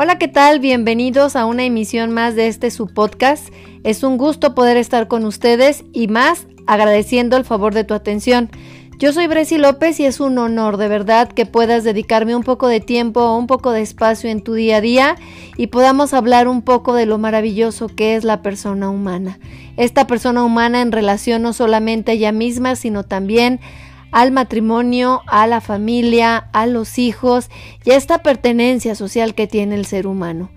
Hola, ¿qué tal? Bienvenidos a una emisión más de este su podcast. Es un gusto poder estar con ustedes y más agradeciendo el favor de tu atención. Yo soy Bresi López y es un honor de verdad que puedas dedicarme un poco de tiempo o un poco de espacio en tu día a día y podamos hablar un poco de lo maravilloso que es la persona humana. Esta persona humana en relación no solamente a ella misma, sino también al matrimonio, a la familia, a los hijos y a esta pertenencia social que tiene el ser humano.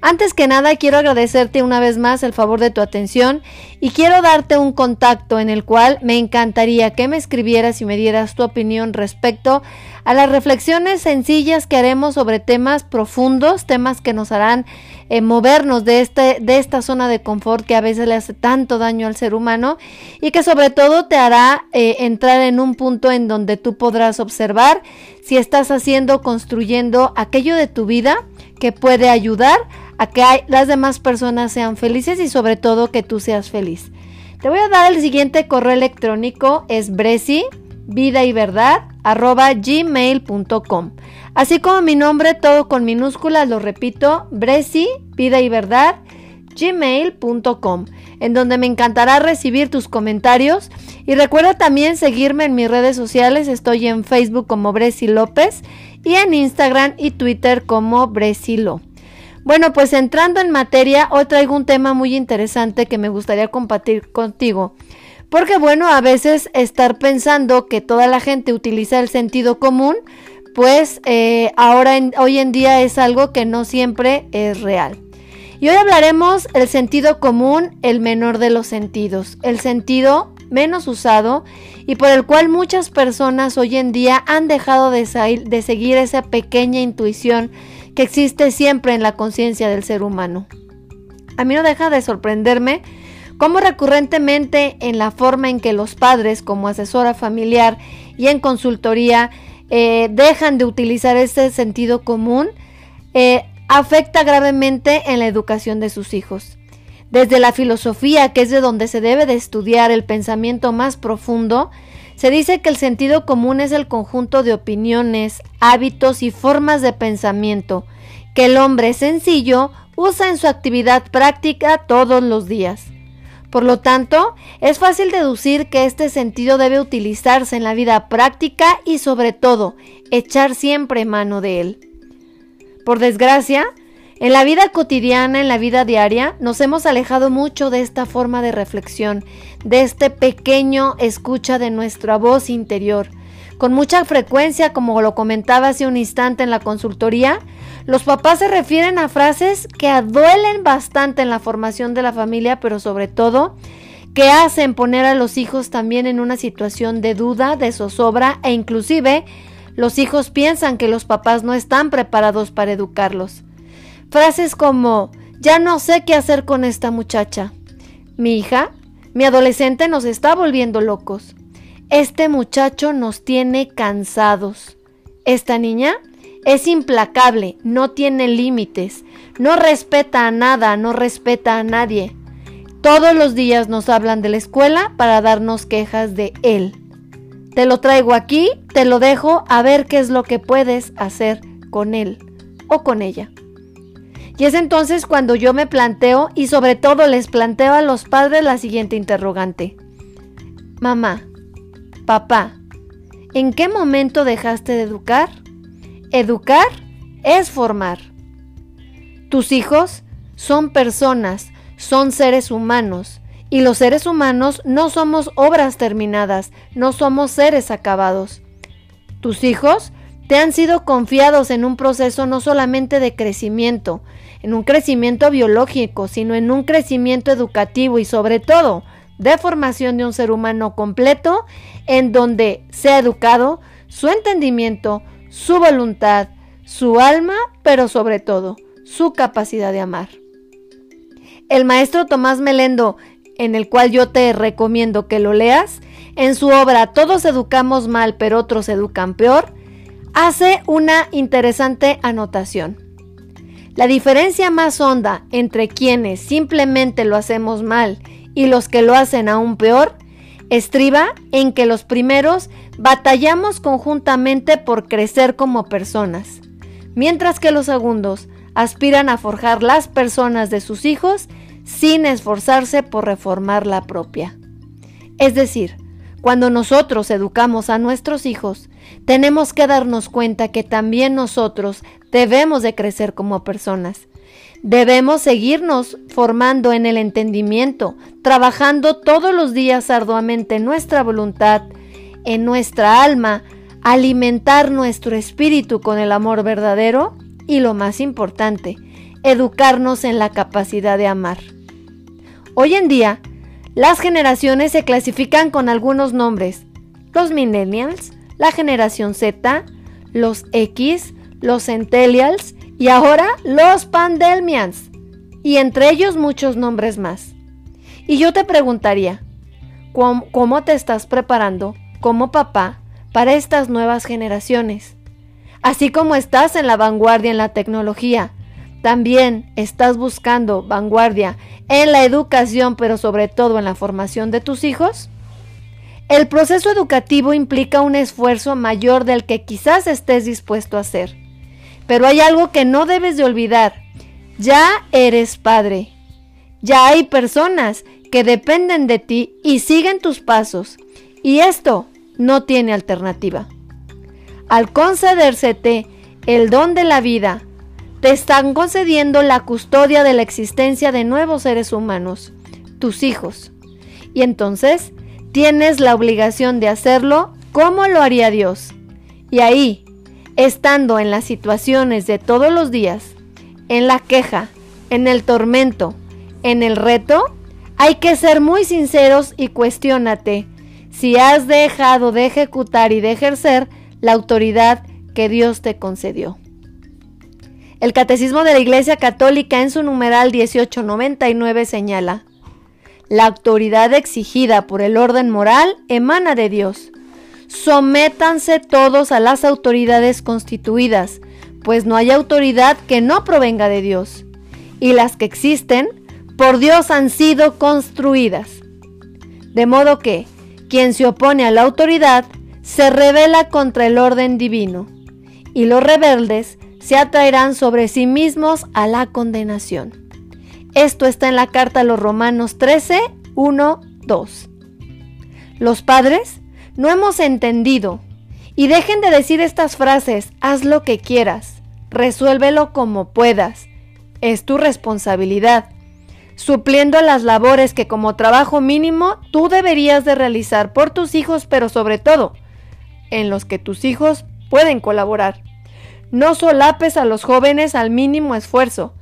Antes que nada, quiero agradecerte una vez más el favor de tu atención y quiero darte un contacto en el cual me encantaría que me escribieras y me dieras tu opinión respecto a las reflexiones sencillas que haremos sobre temas profundos, temas que nos harán eh, movernos de, este, de esta zona de confort que a veces le hace tanto daño al ser humano y que sobre todo te hará eh, entrar en un punto en donde tú podrás observar si estás haciendo, construyendo aquello de tu vida que puede ayudar a que las demás personas sean felices y sobre todo que tú seas feliz. Te voy a dar el siguiente correo electrónico, es bresi, vida y verdad, arroba gmail.com. Así como mi nombre, todo con minúsculas, lo repito, bresi, vida y verdad, gmail.com, en donde me encantará recibir tus comentarios. Y recuerda también seguirme en mis redes sociales, estoy en Facebook como Bresi López y en Instagram y Twitter como Bresilo. Bueno, pues entrando en materia, hoy traigo un tema muy interesante que me gustaría compartir contigo. Porque bueno, a veces estar pensando que toda la gente utiliza el sentido común, pues eh, ahora hoy en día es algo que no siempre es real. Y hoy hablaremos el sentido común, el menor de los sentidos, el sentido menos usado y por el cual muchas personas hoy en día han dejado de, de seguir esa pequeña intuición que existe siempre en la conciencia del ser humano. A mí no deja de sorprenderme cómo recurrentemente en la forma en que los padres como asesora familiar y en consultoría eh, dejan de utilizar ese sentido común, eh, afecta gravemente en la educación de sus hijos. Desde la filosofía, que es de donde se debe de estudiar el pensamiento más profundo, se dice que el sentido común es el conjunto de opiniones, hábitos y formas de pensamiento que el hombre sencillo usa en su actividad práctica todos los días. Por lo tanto, es fácil deducir que este sentido debe utilizarse en la vida práctica y sobre todo echar siempre mano de él. Por desgracia, en la vida cotidiana, en la vida diaria, nos hemos alejado mucho de esta forma de reflexión, de este pequeño escucha de nuestra voz interior. Con mucha frecuencia, como lo comentaba hace un instante en la consultoría, los papás se refieren a frases que duelen bastante en la formación de la familia, pero sobre todo que hacen poner a los hijos también en una situación de duda, de zozobra e inclusive los hijos piensan que los papás no están preparados para educarlos. Frases como, ya no sé qué hacer con esta muchacha. Mi hija, mi adolescente nos está volviendo locos. Este muchacho nos tiene cansados. Esta niña es implacable, no tiene límites, no respeta a nada, no respeta a nadie. Todos los días nos hablan de la escuela para darnos quejas de él. Te lo traigo aquí, te lo dejo a ver qué es lo que puedes hacer con él o con ella. Y es entonces cuando yo me planteo y sobre todo les planteo a los padres la siguiente interrogante. Mamá, papá, ¿en qué momento dejaste de educar? Educar es formar. Tus hijos son personas, son seres humanos. Y los seres humanos no somos obras terminadas, no somos seres acabados. Tus hijos te han sido confiados en un proceso no solamente de crecimiento, en un crecimiento biológico, sino en un crecimiento educativo y sobre todo de formación de un ser humano completo en donde sea educado su entendimiento, su voluntad, su alma, pero sobre todo su capacidad de amar. El maestro Tomás Melendo, en el cual yo te recomiendo que lo leas, en su obra Todos educamos mal, pero otros educan peor, hace una interesante anotación. La diferencia más honda entre quienes simplemente lo hacemos mal y los que lo hacen aún peor estriba en que los primeros batallamos conjuntamente por crecer como personas, mientras que los segundos aspiran a forjar las personas de sus hijos sin esforzarse por reformar la propia. Es decir, cuando nosotros educamos a nuestros hijos, tenemos que darnos cuenta que también nosotros debemos de crecer como personas. Debemos seguirnos formando en el entendimiento, trabajando todos los días arduamente en nuestra voluntad, en nuestra alma, alimentar nuestro espíritu con el amor verdadero y lo más importante, educarnos en la capacidad de amar. Hoy en día, las generaciones se clasifican con algunos nombres. Los millennials, la generación Z, los X, los centennials y ahora los pandelmians. Y entre ellos muchos nombres más. Y yo te preguntaría, ¿cómo, cómo te estás preparando como papá para estas nuevas generaciones? Así como estás en la vanguardia en la tecnología, también estás buscando vanguardia en la educación, pero sobre todo en la formación de tus hijos? El proceso educativo implica un esfuerzo mayor del que quizás estés dispuesto a hacer. Pero hay algo que no debes de olvidar. Ya eres padre. Ya hay personas que dependen de ti y siguen tus pasos. Y esto no tiene alternativa. Al concedérsete el don de la vida, te están concediendo la custodia de la existencia de nuevos seres humanos, tus hijos. Y entonces tienes la obligación de hacerlo como lo haría Dios. Y ahí, estando en las situaciones de todos los días, en la queja, en el tormento, en el reto, hay que ser muy sinceros y cuestionate si has dejado de ejecutar y de ejercer la autoridad que Dios te concedió. El Catecismo de la Iglesia Católica en su numeral 1899 señala, la autoridad exigida por el orden moral emana de Dios. Sométanse todos a las autoridades constituidas, pues no hay autoridad que no provenga de Dios, y las que existen por Dios han sido construidas. De modo que quien se opone a la autoridad se rebela contra el orden divino, y los rebeldes se atraerán sobre sí mismos a la condenación. Esto está en la carta a los Romanos 13, 1, 2. Los padres no hemos entendido y dejen de decir estas frases, haz lo que quieras, resuélvelo como puedas, es tu responsabilidad, supliendo las labores que como trabajo mínimo tú deberías de realizar por tus hijos, pero sobre todo en los que tus hijos pueden colaborar. No solapes a los jóvenes al mínimo esfuerzo,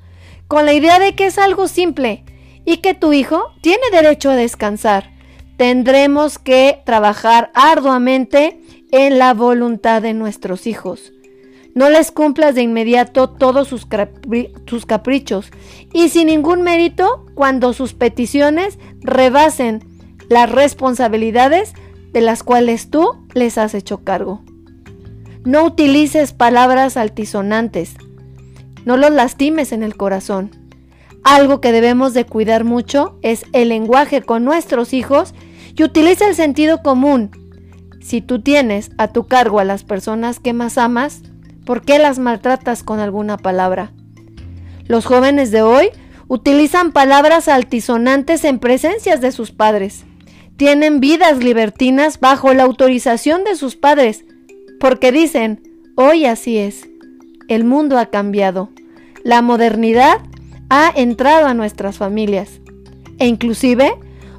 con la idea de que es algo simple y que tu hijo tiene derecho a descansar. Tendremos que trabajar arduamente en la voluntad de nuestros hijos. No les cumplas de inmediato todos sus, caprichos y sin ningún mérito cuando sus peticiones rebasen las responsabilidades de las cuales tú les has hecho cargo. No utilices palabras altisonantes. No los lastimes en el corazón. Algo que debemos de cuidar mucho es el lenguaje con nuestros hijos y utiliza el sentido común. Si tú tienes a tu cargo a las personas que más amas, ¿por qué las maltratas con alguna palabra? Los jóvenes de hoy utilizan palabras altisonantes en presencias de sus padres. Tienen vidas libertinas bajo la autorización de sus padres porque dicen, hoy así es, el mundo ha cambiado, la modernidad ha entrado a nuestras familias e inclusive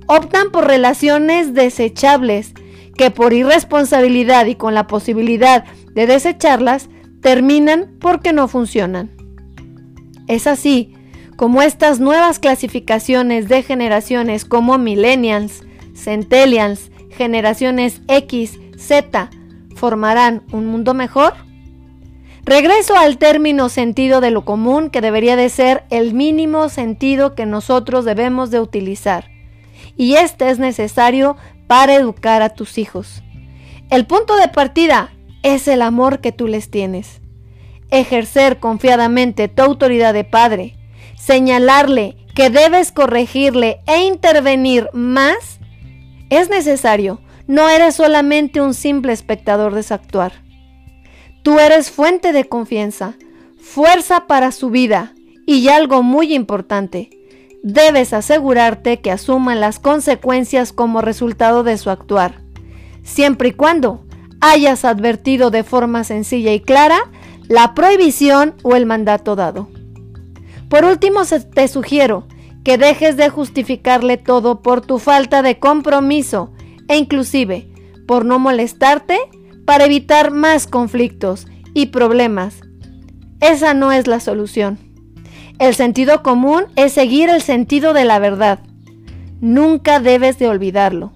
optan por relaciones desechables que por irresponsabilidad y con la posibilidad de desecharlas terminan porque no funcionan. Es así como estas nuevas clasificaciones de generaciones como millennials, centennials, generaciones X, Z, formarán un mundo mejor? Regreso al término sentido de lo común que debería de ser el mínimo sentido que nosotros debemos de utilizar. Y este es necesario para educar a tus hijos. El punto de partida es el amor que tú les tienes. Ejercer confiadamente tu autoridad de padre, señalarle que debes corregirle e intervenir más, es necesario no eres solamente un simple espectador de su actuar. Tú eres fuente de confianza, fuerza para su vida, Y algo muy importante, debes asegurarte que asuman las consecuencias como resultado de su actuar, siempre y cuando hayas advertido de forma sencilla y clara la prohibición o el mandato dado. Por último, te sugiero que dejes de justificarle todo por tu falta de compromiso e inclusive por no molestarte para evitar más conflictos y problemas. Esa no es la solución. El sentido común es seguir el sentido de la verdad. Nunca debes de olvidarlo.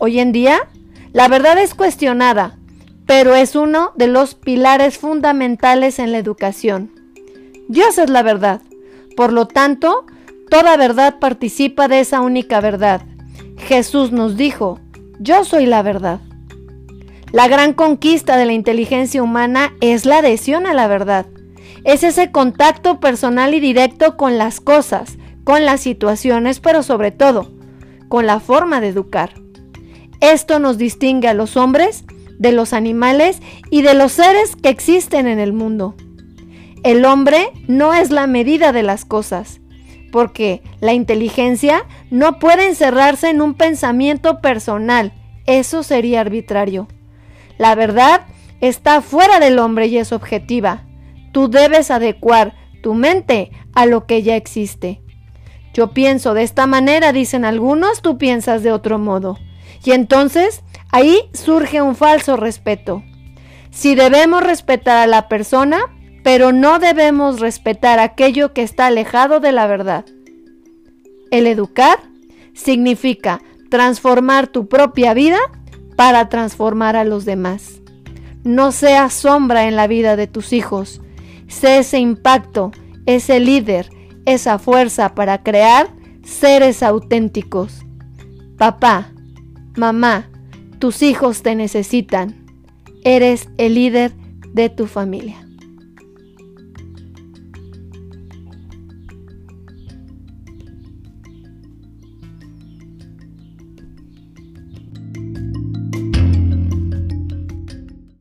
Hoy en día, la verdad es cuestionada, pero es uno de los pilares fundamentales en la educación. Dios es la verdad. Por lo tanto, toda verdad participa de esa única verdad. Jesús nos dijo, yo soy la verdad. La gran conquista de la inteligencia humana es la adhesión a la verdad. Es ese contacto personal y directo con las cosas, con las situaciones, pero sobre todo, con la forma de educar. Esto nos distingue a los hombres de los animales y de los seres que existen en el mundo. El hombre no es la medida de las cosas, porque la inteligencia no puede encerrarse en un pensamiento personal, eso sería arbitrario. La verdad está fuera del hombre y es objetiva. Tú debes adecuar tu mente a lo que ya existe. Yo pienso de esta manera, dicen algunos, tú piensas de otro modo. Y entonces ahí surge un falso respeto. Si debemos respetar a la persona, pero no debemos respetar aquello que está alejado de la verdad. El educar significa transformar tu propia vida para transformar a los demás. No seas sombra en la vida de tus hijos. Sé ese impacto, ese líder, esa fuerza para crear seres auténticos. Papá, mamá, tus hijos te necesitan. Eres el líder de tu familia.